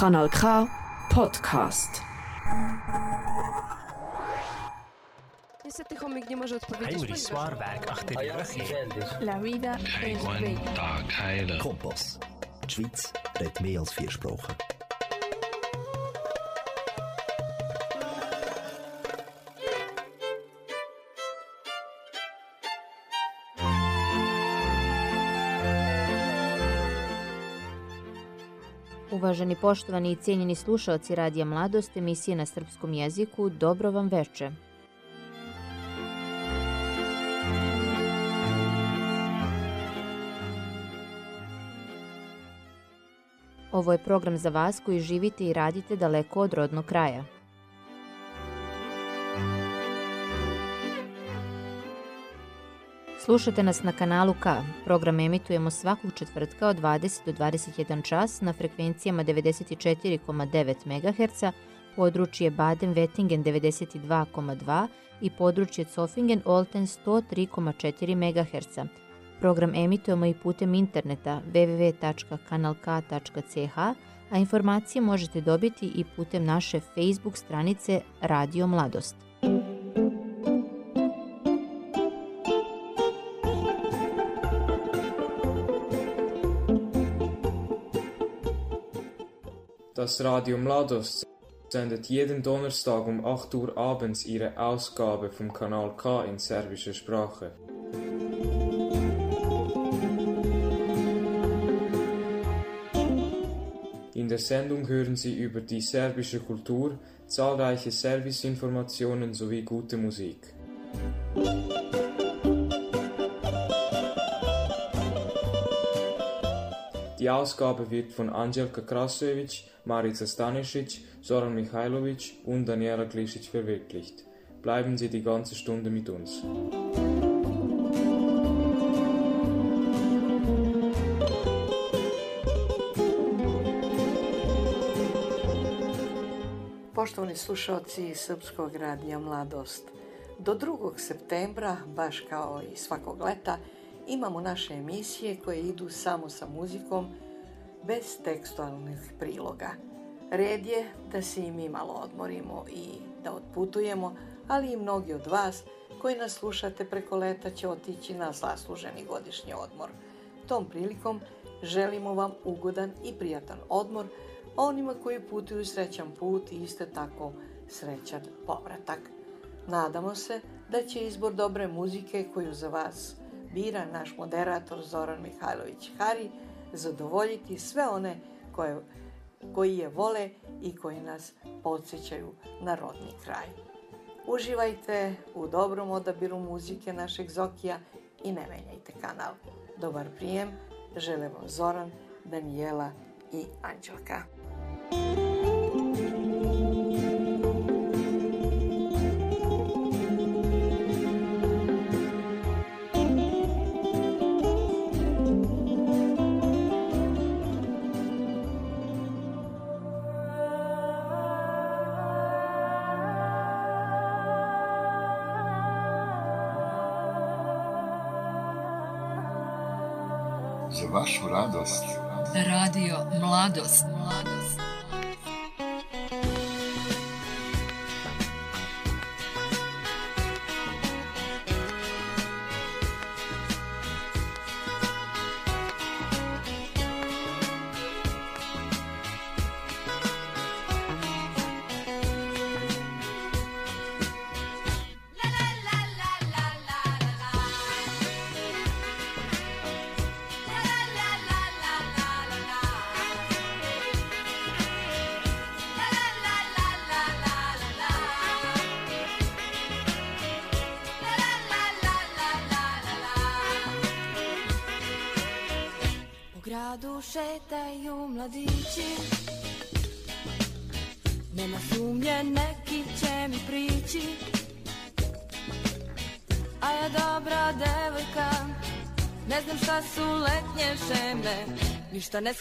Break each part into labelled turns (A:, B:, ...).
A: Kanal K Podcast.
B: Niestety chomik nie może odpowiedzieć, ponieważ...
C: Zwaarwerk achter die heeft.
B: La vida es bella.
D: Tag heilen.
E: Kompass. Die Schweiz redet mehr als vier Sprachen.
F: Uvaženi poštovani i cijenjeni slušalci Radija Mladost, emisije na srpskom jeziku, dobro vam veče. Ovo je program za vas koji živite i radite daleko od rodnog kraja. Slušate nas na kanalu K. Program emitujemo svakog četvrtka od 20 do 21 čas na frekvencijama 94,9 MHz, područje Baden-Wettingen 92,2 i područje Zofingen-Olten 103,4 MHz. Program emitujemo i putem interneta www.kanalk.ch, a informacije možete dobiti i putem naše Facebook stranice Radio Mladost.
G: Das Radio Mladost sendet jeden Donnerstag um 8 Uhr abends ihre Ausgabe vom Kanal K in serbischer Sprache. In der Sendung hören Sie über die serbische Kultur, zahlreiche Serviceinformationen sowie gute Musik. Die Ausgabe wird von Angelika Krasovic, Marica Stanisic, Soran Mihailovic und Daniela Glisic verwirklicht. Bleiben Sie die ganze Stunde mit uns.
H: Poštovani slušalci Srpskog radija Mladost, do 2. septembra, baš kao i svakog leta, imamo naše emisije koje idu samo sa muzikom, bez tekstualnih priloga. Red je da se i mi malo odmorimo i da otputujemo, ali i mnogi od vas koji nas slušate preko leta će otići na zasluženi godišnji odmor. Tom prilikom želimo vam ugodan i prijatan odmor, a onima koji putuju srećan put i isto tako srećan povratak. Nadamo se da će izbor dobre muzike koju za vas bira naš moderator Zoran Mihajlović Hari zadovoljiti sve one koje, koji je vole i koji nas podsjećaju na rodni kraj. Uživajte u dobrom odabiru muzike našeg Zokija i ne menjajte kanal. Dobar prijem, žele vam Zoran, Danijela i Anđelka.
I: Vašu radost.
J: Radio Mladost. Mladost.
K: Šeme Ništa ne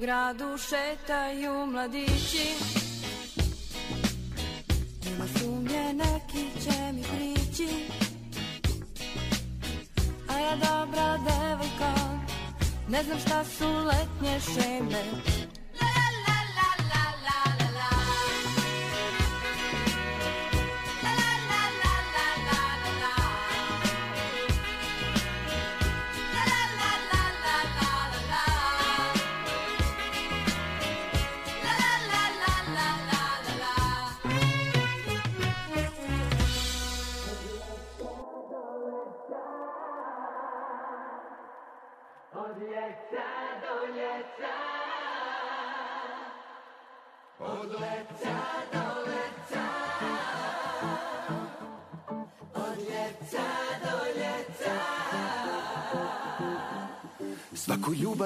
K: gradu šetaju mladići. Nema sumnje neki će mi prići. A ja dobra devojka Ne znam šta su letnje šeme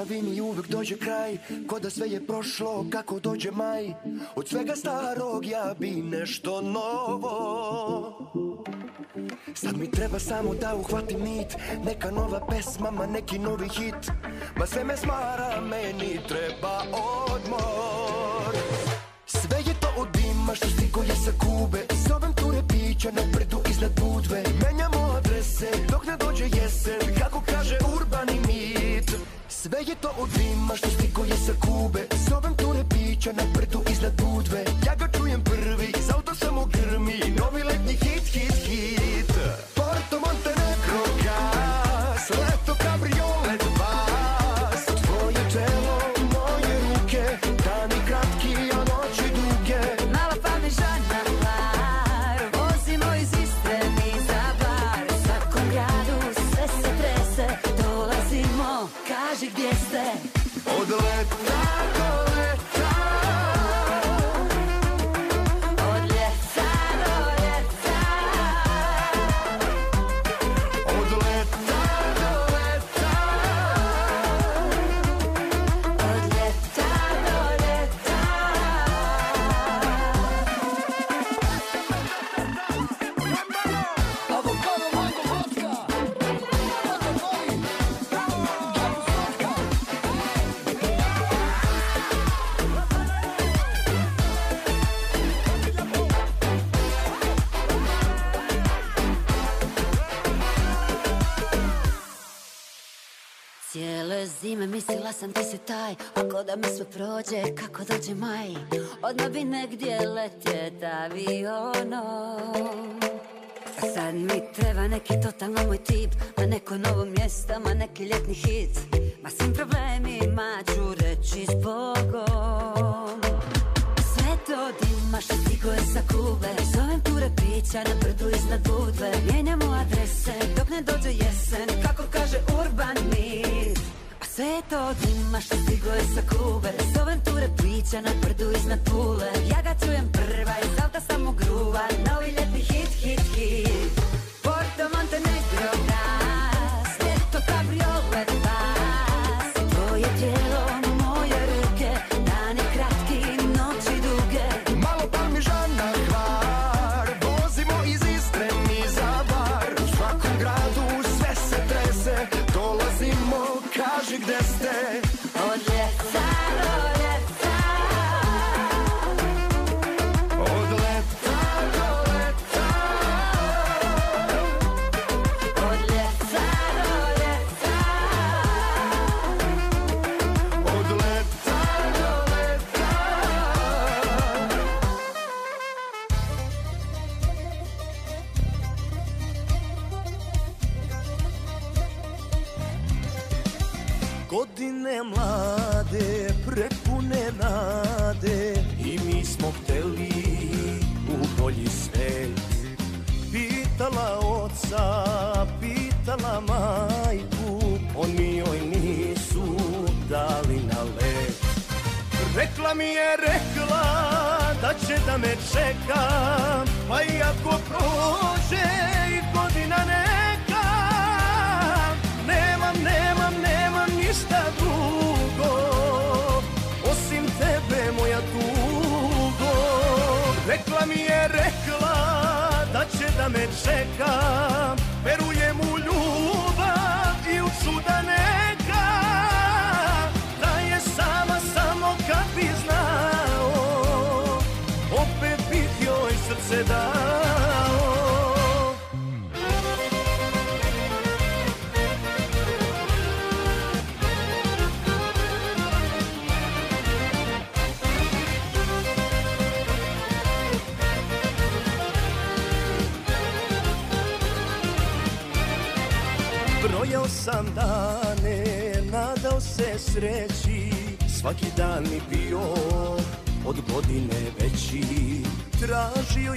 D: Ljubavi mi uvek dođe kraj Ko da sve je prošlo kako dođe maj. Od svega starog ja bi nešto novo. Sad mi treba samo da uhvatim nit Neka nova pesma, ma neki novi hit. Ma sve me smara, meni treba odmor. Sve je to od dima što stigo je sa Kube Zovem pića na brdu iznad Budve. Menjamo adrese dok ne dođe jesen. Kako kaže urbani mit Sve je to od dima što stigo je sa Kube. Zovem ture pića na brdu iznad Budve. Ja ga čujem prvi, iz auta samo grmi. Novi letnji hit, hit, hit. Porto Montenegro gas Leto kabriolet Od
K: Cijele zime mislila sam ti si taj Ako da mi sve prođe kako dođe maj? Odmah bi negdje letjet avionom sad mi treba neki totalno moj tip Ma neko novo mjesto, ma neki ljetni hit. Ma svim problemima ću reći s Bogom. Sve to dima što stigo je sa Kube Zovem ture pića na brdu iznad Budve. Mijenjamo adrese dok ne dođe jesen Kako kaže urban mit sve to dima što stigo je sa Kube. Zovem ture pića na brdu iznad Pule. Ja ga čujem prva iz auta samo gruva Novi ljetni hit, hit, hit. Porto Montenegro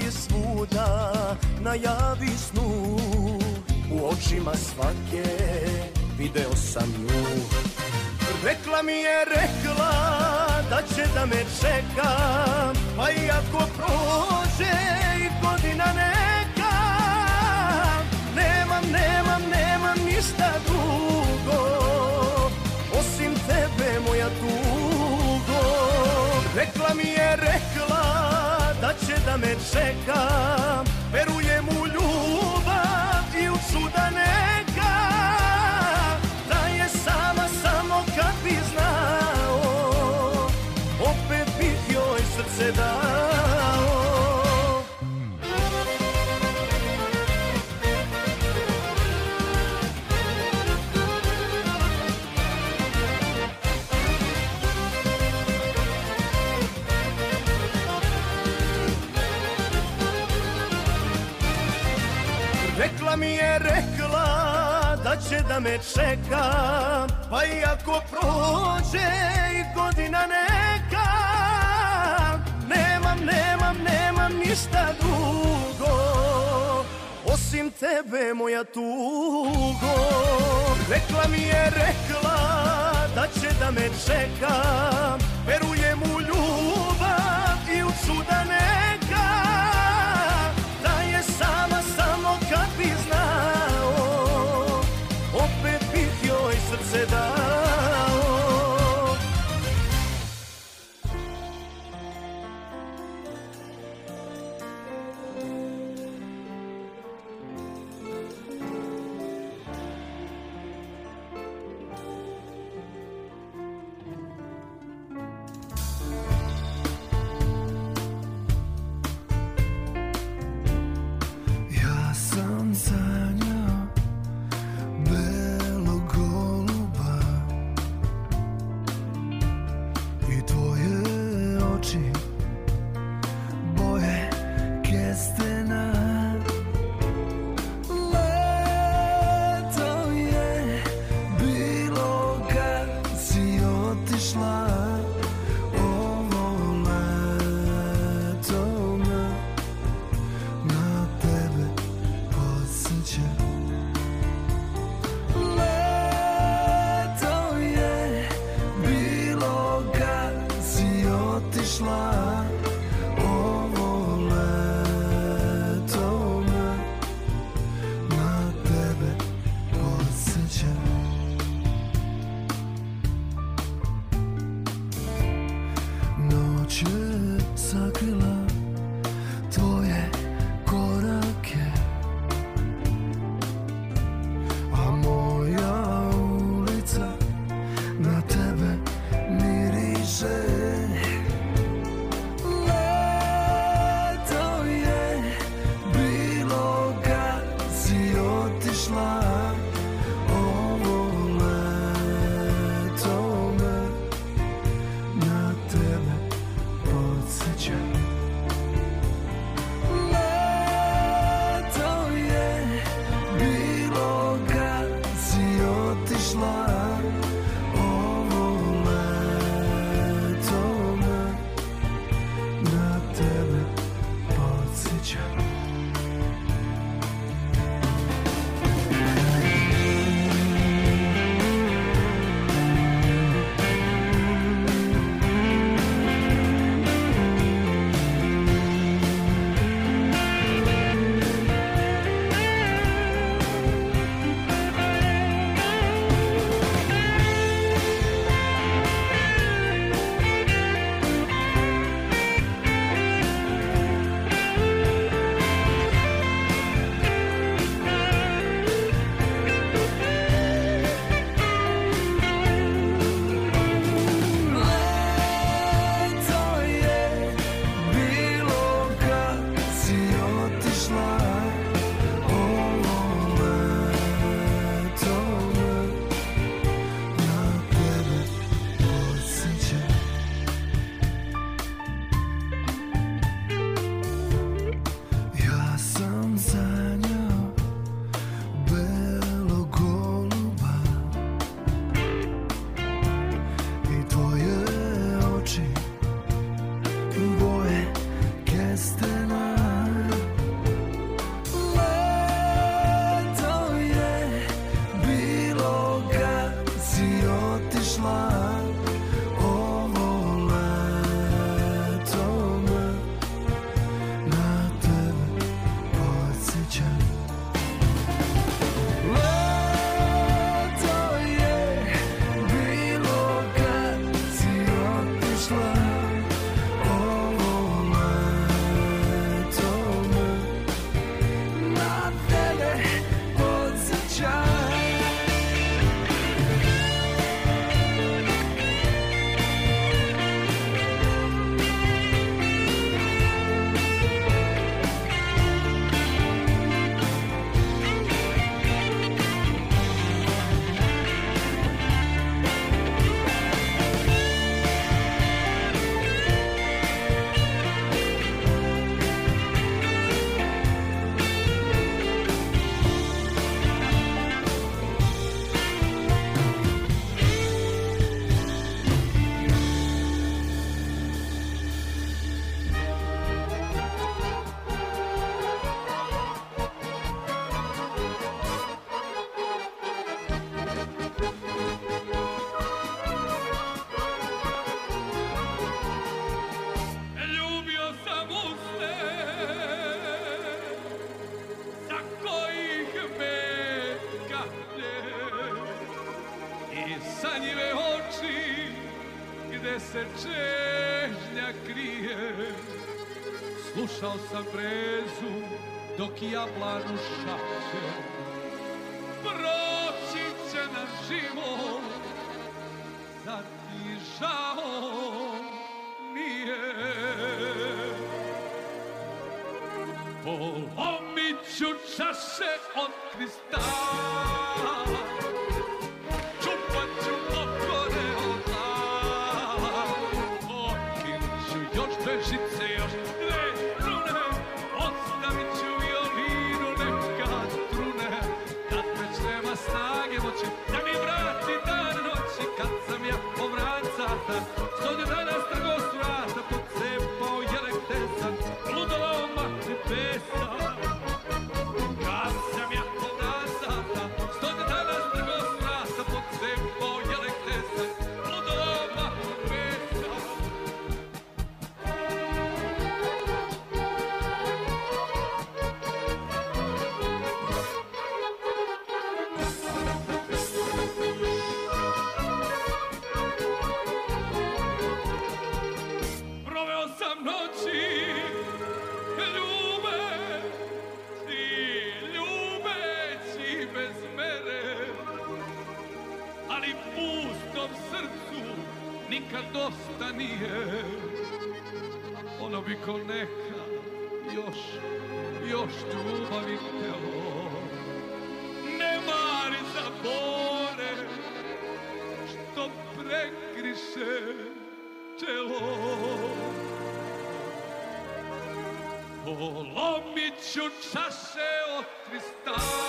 L: je
M: svuda, najavi snu. U očima svake video sam nju. Rekla mi je, rekla da će da me čeka Pa ako prođe i godina neka Nemam, nemam, nemam ništa drugo Osim tebe moja tugo. Rekla mi je, rekla da me čeka. Verujem u ljubav da me čeka. Pa i ako prođe i godina neka Nemam, nemam, nemam ništa drugo Osim tebe moja tugo. Rekla mi je, rekla da će da me čeka. Verujem u ljubav i u čuda neka joj
N: dok jabla rušaće Proći će nam život Zar ti žao nije? Polomit ću čase od telo. Polomit ću čaše od kristala.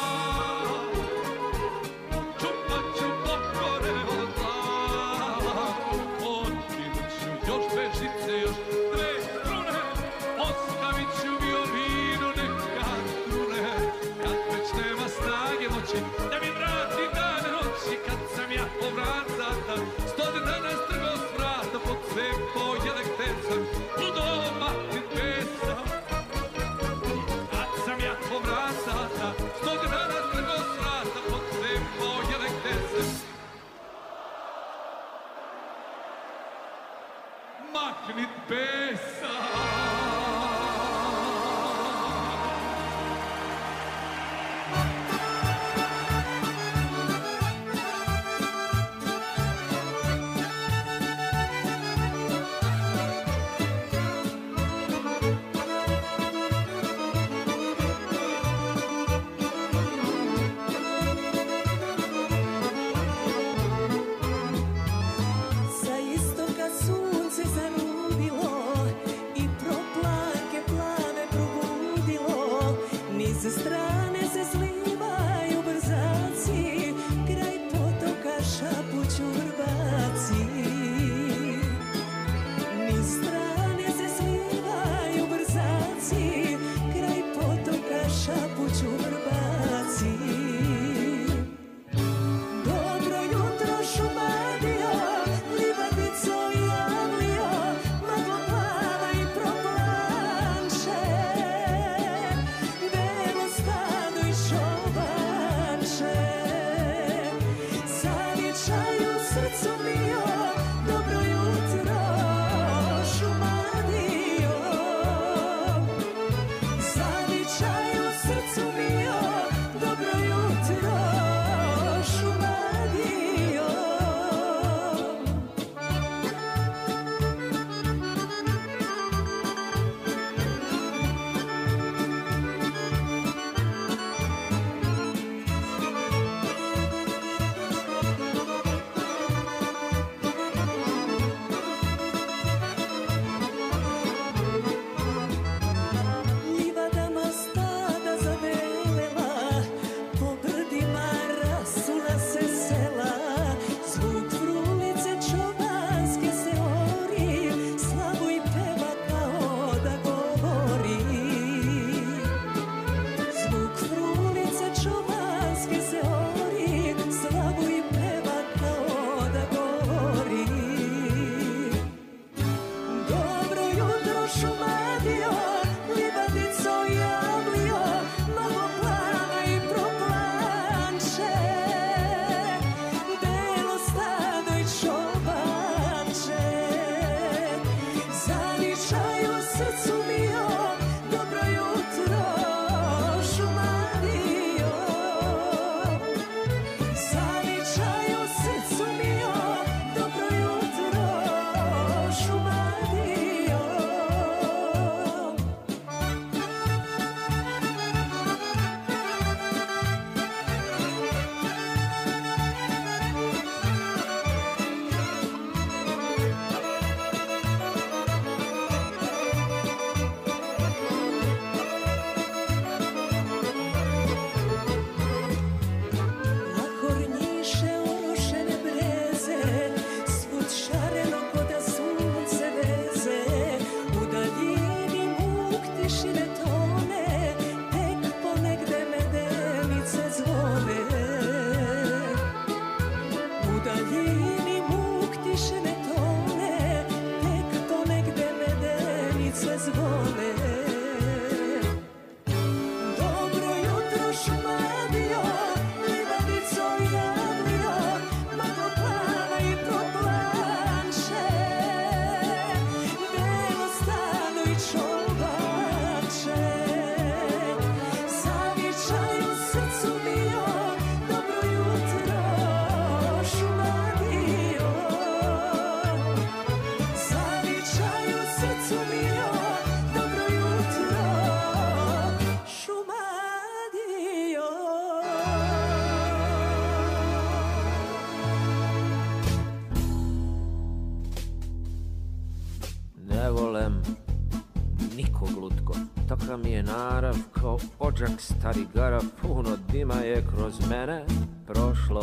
O: Stari garav Puno dima je kroz mene prošlo.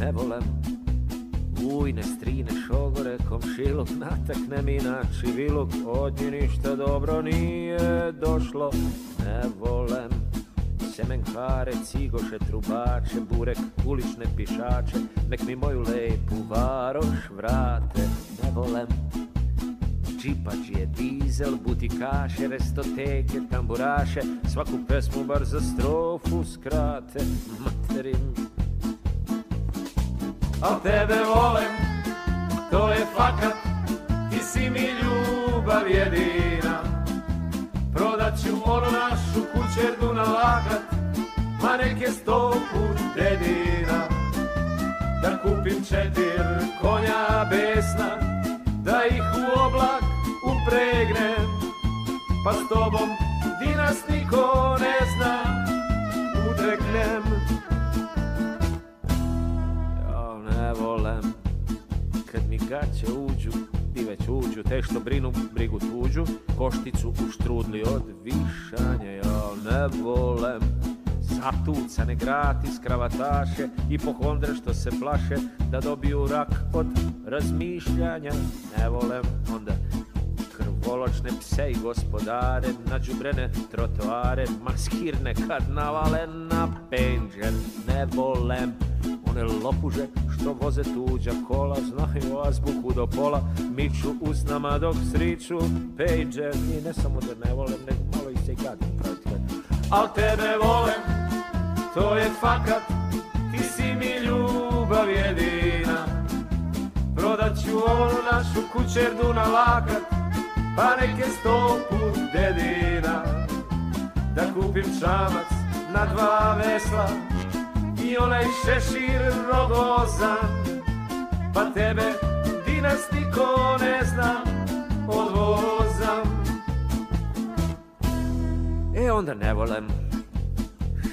O: Ne volem ujne, strine, šogore, komšiluk Natakne mi na čiviluk Od nje ništa dobro nije došlo. Ne volem Semenkare, cigoše, trubače, burek, ulične pišače. Nek mi moju lepu varoš vrate. Ne volem džipađije, dizel, butikaše, restoteke, tamburaše. Svaku pesmu bar za strofu skrate Materim
P: Al tebe volem, to je fakat, ti si mi ljubav jedina. Prodat ću onu našu kućerdu na lakat, ma neke sto put dedina. Da kupim četir konja besna, da ih u oblak upregnem, pa s tobom di nas niko ne zna, udreknem.
O: Gaće uđu Ti već uđu Te što brinu brigu tuđu. Košticu u štrudli od višanja Ja ne volem Zatucane gratis kravataše I pohondre što se plaše Da dobiju rak od razmišljanja. Ne volem onda krvoločne pse i gospodare Na đubrene trotoare Maskirne kad navale na penđer Ne volem. One lopuže što voze tuđa kola Znaju azbuku do pola Miču usnama dok sriču Pager I ne samo da ne volem nego malo i se i gadim
P: Al tebe volem, to je fakat, ti si mi ljubav jedina. Prodat ću onu našu kućerdu na pa neke sto put dedina. Da kupim čamac na dva vesla i onaj šešir rogozan, pa tebe di nas niko ne zna, odvozam.
O: E onda ne volem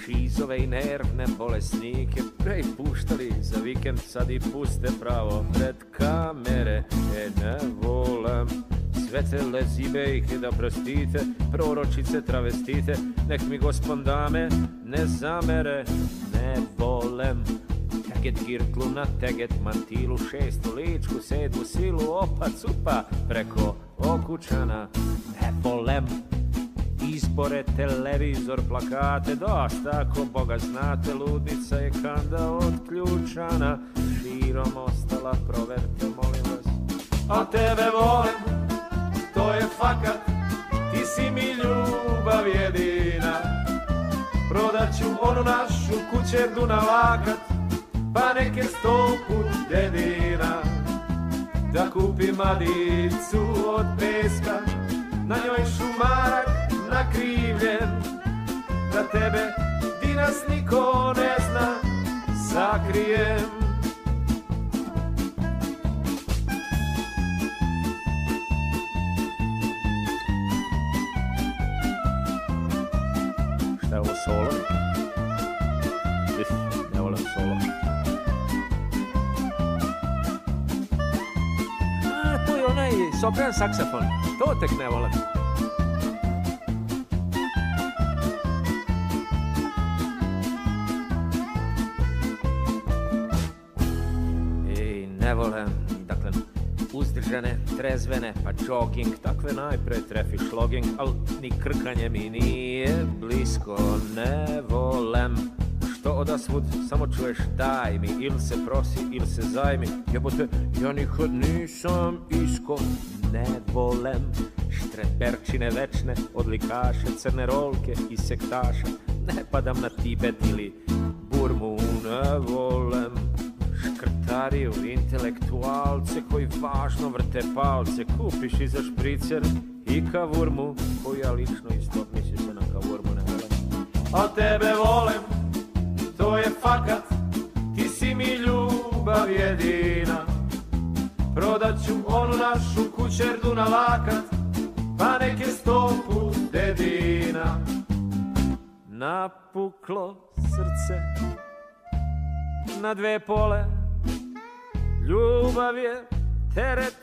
O: Šizove i nervne bolesnike Prej puštali za vikend Sad i puste pravo pred kamere E ne volem Sve te lezibejke da prostite Proročice travestite. Nek mi gospon dame ne zamere Ne volem Teget girklu na teget mantilu Šestu ličku, sedmu silu Opa cupa preko okučana. Ne volem izbore, televizor, plakate, dosta ako Boga znate, ludnica je kanda otključana, širom ostala, proverte, molim vas.
P: A tebe volim, je fakat, ti si mi ljubav jedina. Prodat ću onu našu kućerdu na lakat, pa neke sto put dedina. Da kupim madicu od peska, na njoj šumarak nakrivljen. Da tebe di nas niko ne zna, sakrijem.
O: Ovo solo? Uf, ne volim solo. A, to je onaj sopran saksafon. To tek ne volim. Trezvene, pa jogging, takve najpre trefi šloging, al ni krkanje mi nije blisko, ne volem. Što odasvud samo čuješ daj mi, ili se prosi, ili se zajmi, jebote, ja nikad nisam isko, ne volem. Štreperčine večne, odlikaše, crne rolke i sektaša. Ne padam na Tibet ili Burmu, ne volem Škrtariju, intelektualce koji važno vrte palce. Kupiš i za špricer i kavurmu Koju ja lično isto misli se na kavurmu ne volem A tebe volem, to je fakat Ti si mi ljubav jedina. Prodat ću onu našu kućerdu na lakat Pa neke sto put dedina. Napuklo srce na dve pole Ljubav je teret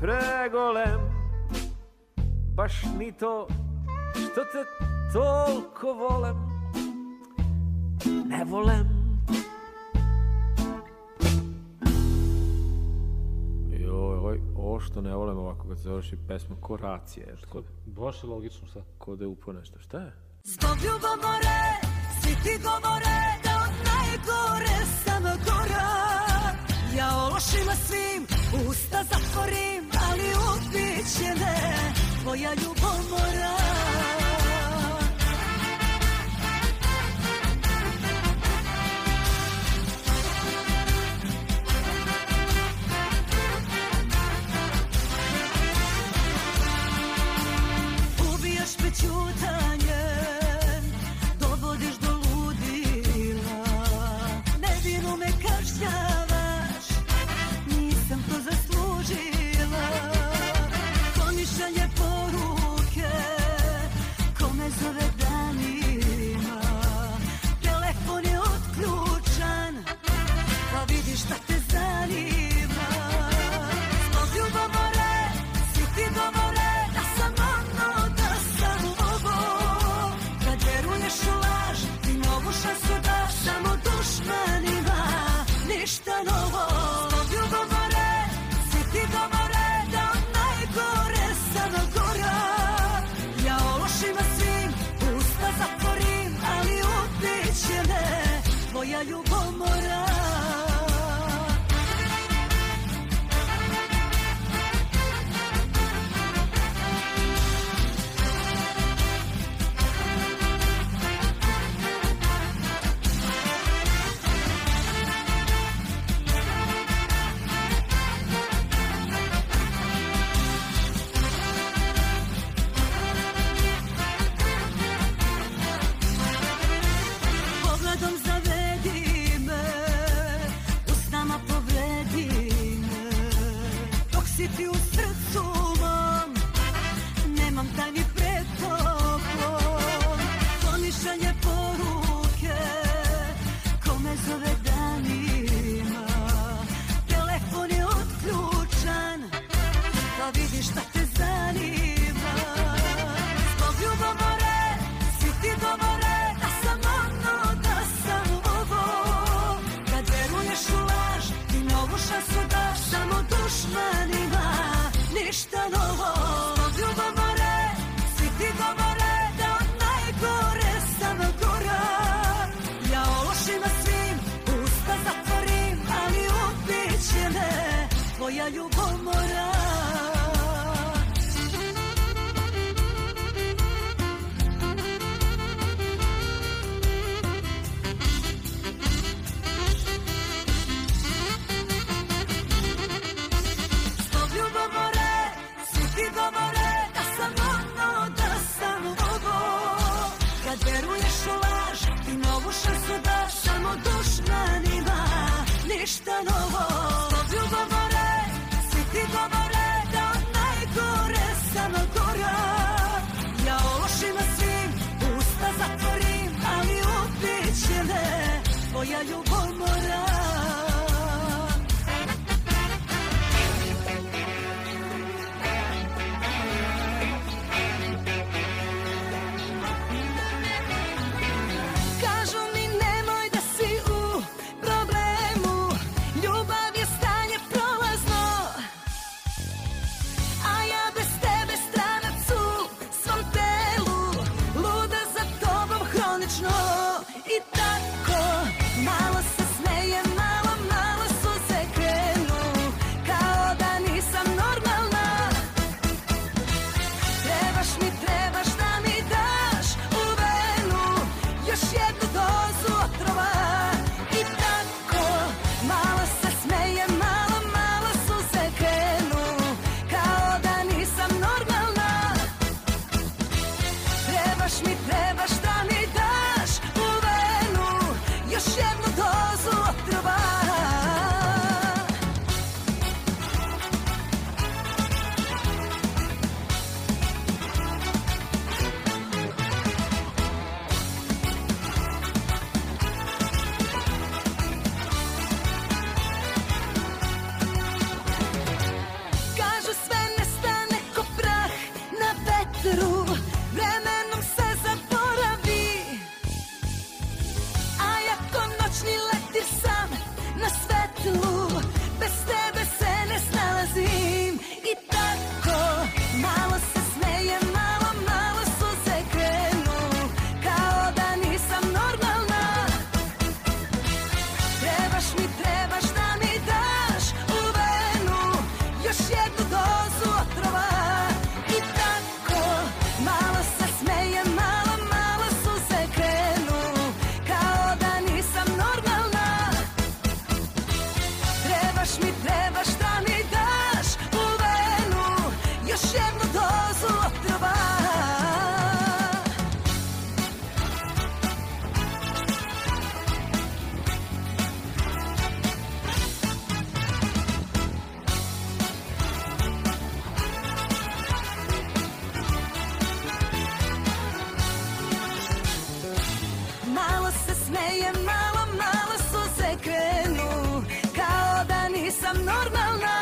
O: pregolem Baš ni to što te toliko volem Ne volem Joj, oj, ovo što ne volim ovako kad se završi pesma ko racije. Kod,
Q: Baš je logično šta.
O: ko da je upo nešto. Šta je?
R: Zbog ljubomore, svi ti govore da od najgore sam gora. Ja o lošima svim usta zatvorim, ali ubit će me tvoja ljubomora. Ubijaš me ćutanjem, se smeje, malo, malo suze krenu Kao da nisam normalna.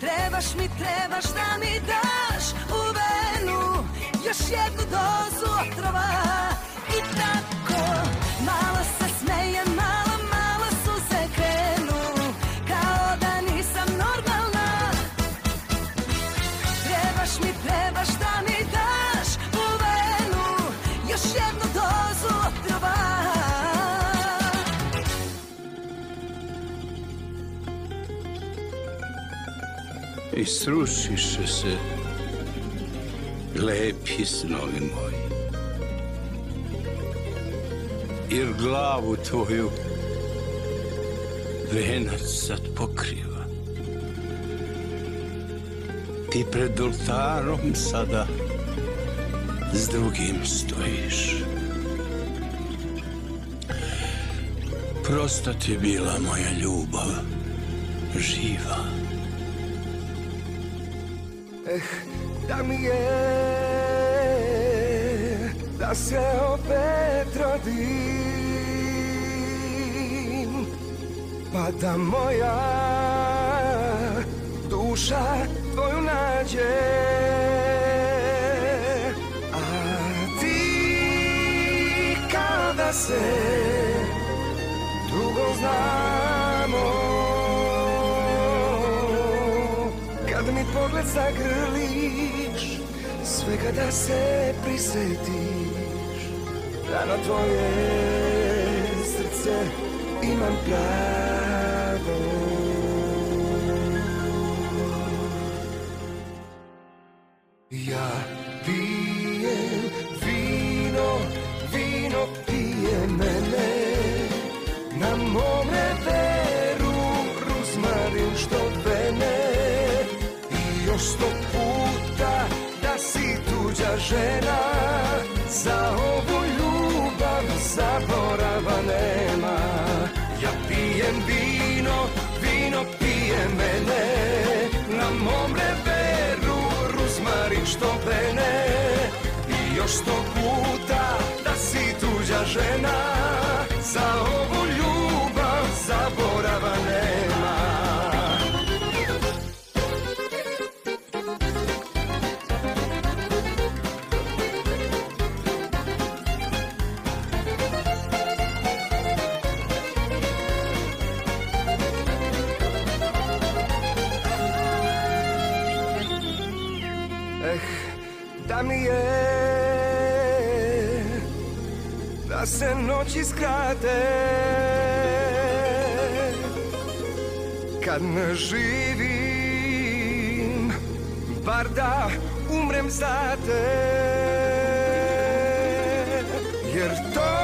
R: Trebaš mi, trebaš da mi daš u venu Još jednu dozu otrova.
Q: I tako malo se I srušiše se lepi snovi moji. Jer glavu tvoju venac sad pokriva. Ti pred oltarom sada s drugim stojiš. Prosta ti bila moja ljubav, živa.
D: Eh, da mi je Da se opet rodim. Pa da moja duša tvoju nađe. A ti kada se dugo znamo zagrliš Svega da se prisetiš Da na tvoje srce imam pravo žena Za ovu ljubav zaborava nema. Ja pijem vino, vino pije mene Na mom reveru ruzmarin što vene I još sto puta da si tuđa žena Za ovu ljubav se noći skrate. Kad ne živim Bar da umrem za te Jer to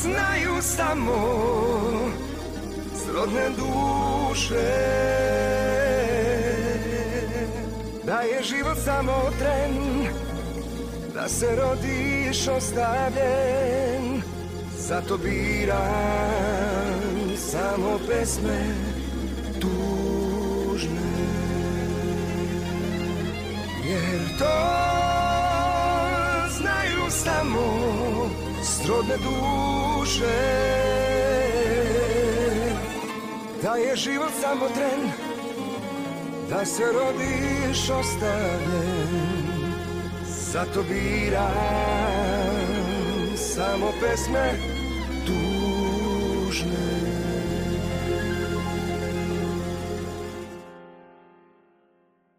D: znaju samo Srodne duše. Da je život samo tren Se rodiš ostavljen Zato biram samo pesme tužne. Jer to znaju samo srodne duše. Da je život samo tren da se rodiš ostavljen Zato biram samo pesme tužne.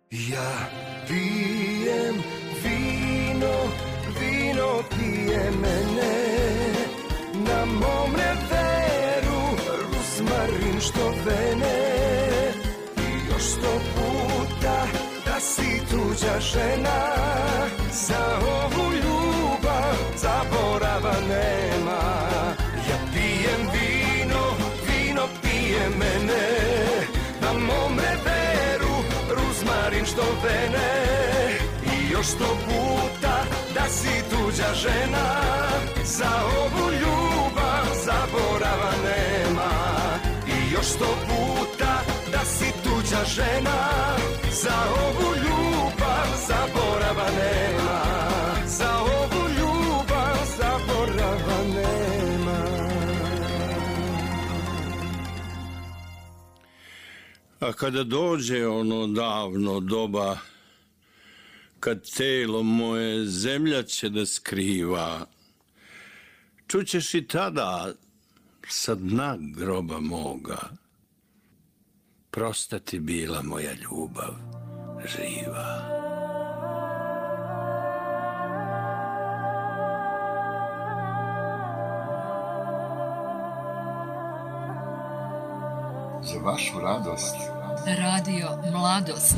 D: Ja pijem vino, vino pije mene. Na mom reveru ruzmarin što vene. I još sto puta da si tuđa žena vene I još sto puta da si tuđa žena. Za ovu ljubav zaborava nema. I još sto puta da si tuđa žena. Za ovu ljubav zaborava nema. Za ovu
Q: Pa kada dođe ono davno doba, kad telo moje zemlja će da skriva, čućeš i tada sa dna groba moga, prosta ti bila moja ljubav živa.
I: Za vašu radost.
J: Radio Mladost.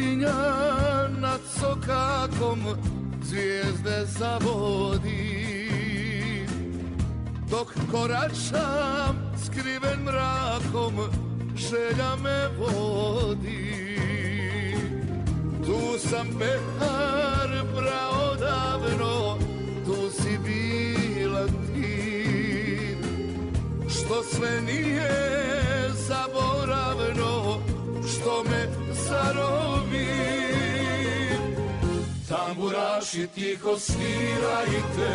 L: Mjesestinja nad sokakom zvijezde zavodi. Dok koračam skriven mrakom želja me vodi. Tu sam behar brao davno, tu si bila ti. Što sve nije zaboravno, što me zarobi Tamburaši tiho svirajte.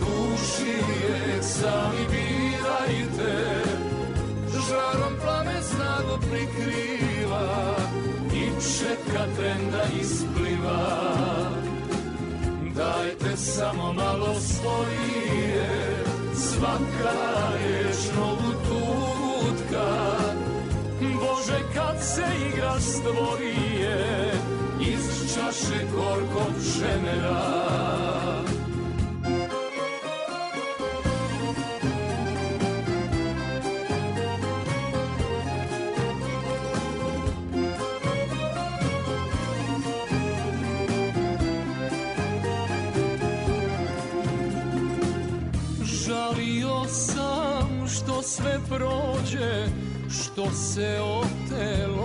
L: Duši je sami birajte. Žarom plame snago prikriva I čeka tren da ispliva. Dajte samo malo svoje Svaka riječ novu tutka. Bože kad se igra stvorije Čaše šemera Žalio sam što sve prođe što se otelo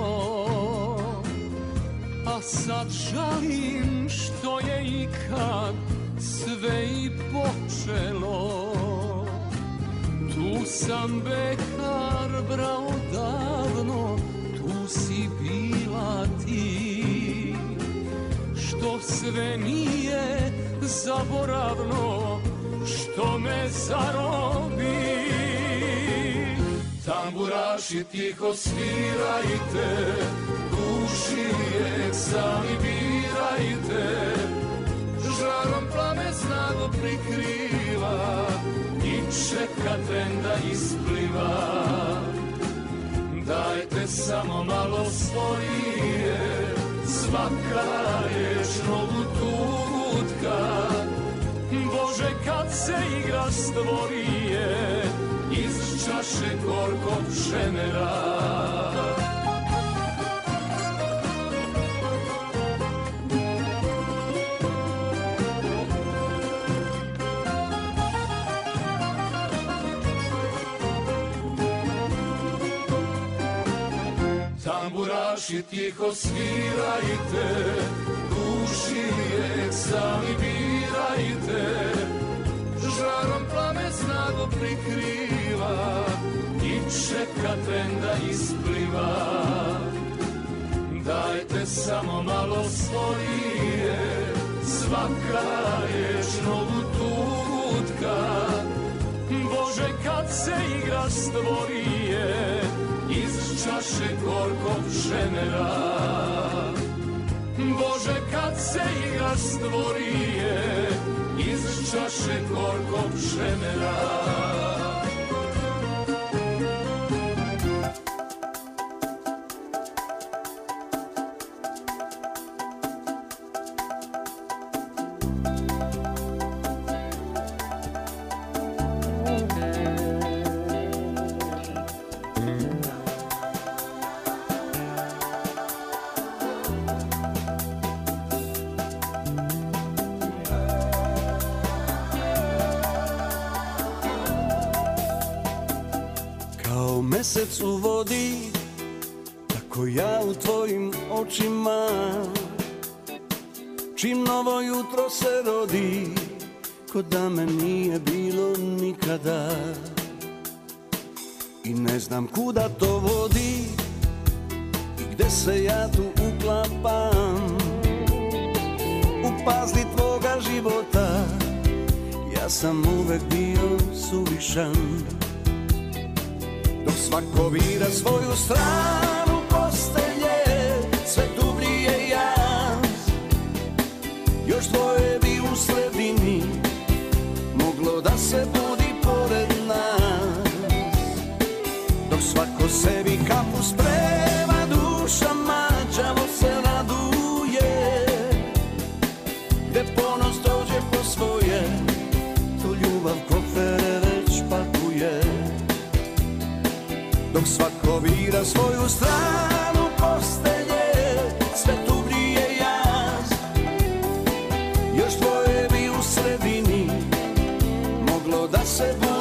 L: Sad žalim što je ikad sve i počelo. Tu sam bekar brao davno, tu si bila ti. Što sve nije zaboravno, što me zarobi. Tamburaši tiho svirajte, duši je sami birajte. Žarom plame snago prikriva i čeka da ispliva. Dajte samo malo svoje, svaka riječ novu. Bože kad se igra stvorije, iz čaše gorkog šemera. Tamburaši tiho svirajte, duši lijek sami birajte, žarom plame snago prikriva i čeka tren da ispliva. Dajte samo malo svoje, svaka riječ novu tutka. Bože kad se igra stvorije iz čaše gorkog šemera. Bože kad se igra stvorije iz čaše gorkog šemera.
M: se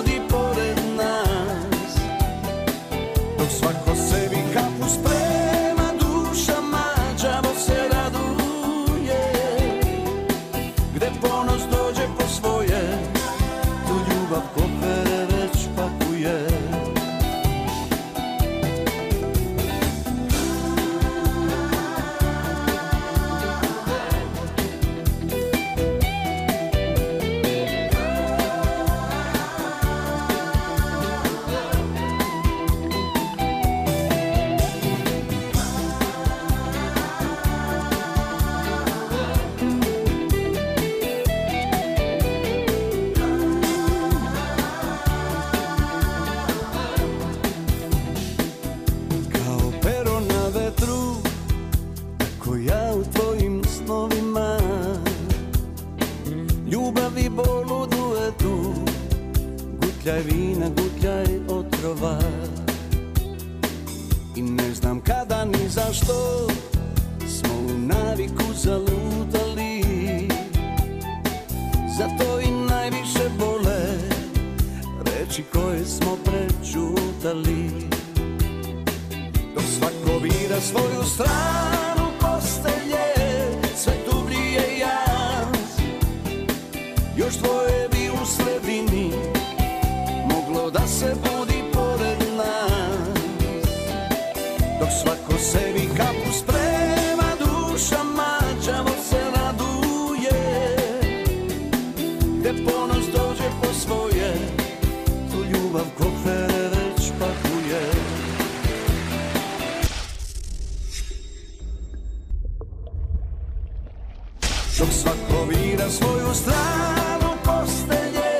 M: Dok svako vira svoju stranu postelje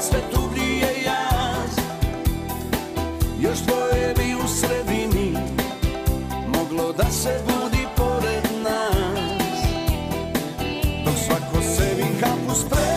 M: Sve tu brije jaz. Još dvoje bi u sredini Moglo da se budi pored nas. Dok svako sebi kapu
H: spremi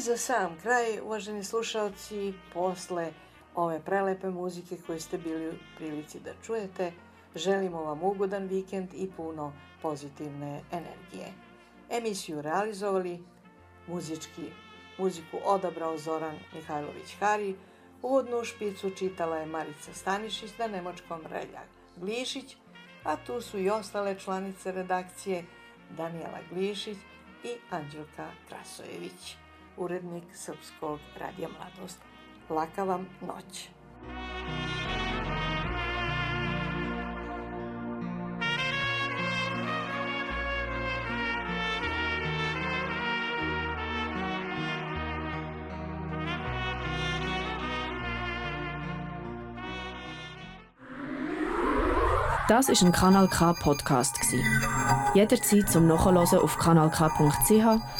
H: Za sam kraj, uvaženi slušalci, posle ove prelepe muzike koje ste bili u prilici da čujete, želimo vam ugodan vikend i puno pozitivne energije. Emisiju realizovali, muzički, muziku odabrao Zoran Mihajlović Hari, uvodnu špicu čitala je Marica Stanišić na nemačkom Relja Glišić, a tu su i ostale članice redakcije Danijela Glišić i Anđelka Krasojević urednik Srpskog radija Mladost. Laka vam noć.
A: Das ist ein Kanal K Podcast gsi. Jederzeit zum Nachhören auf kanalk.ch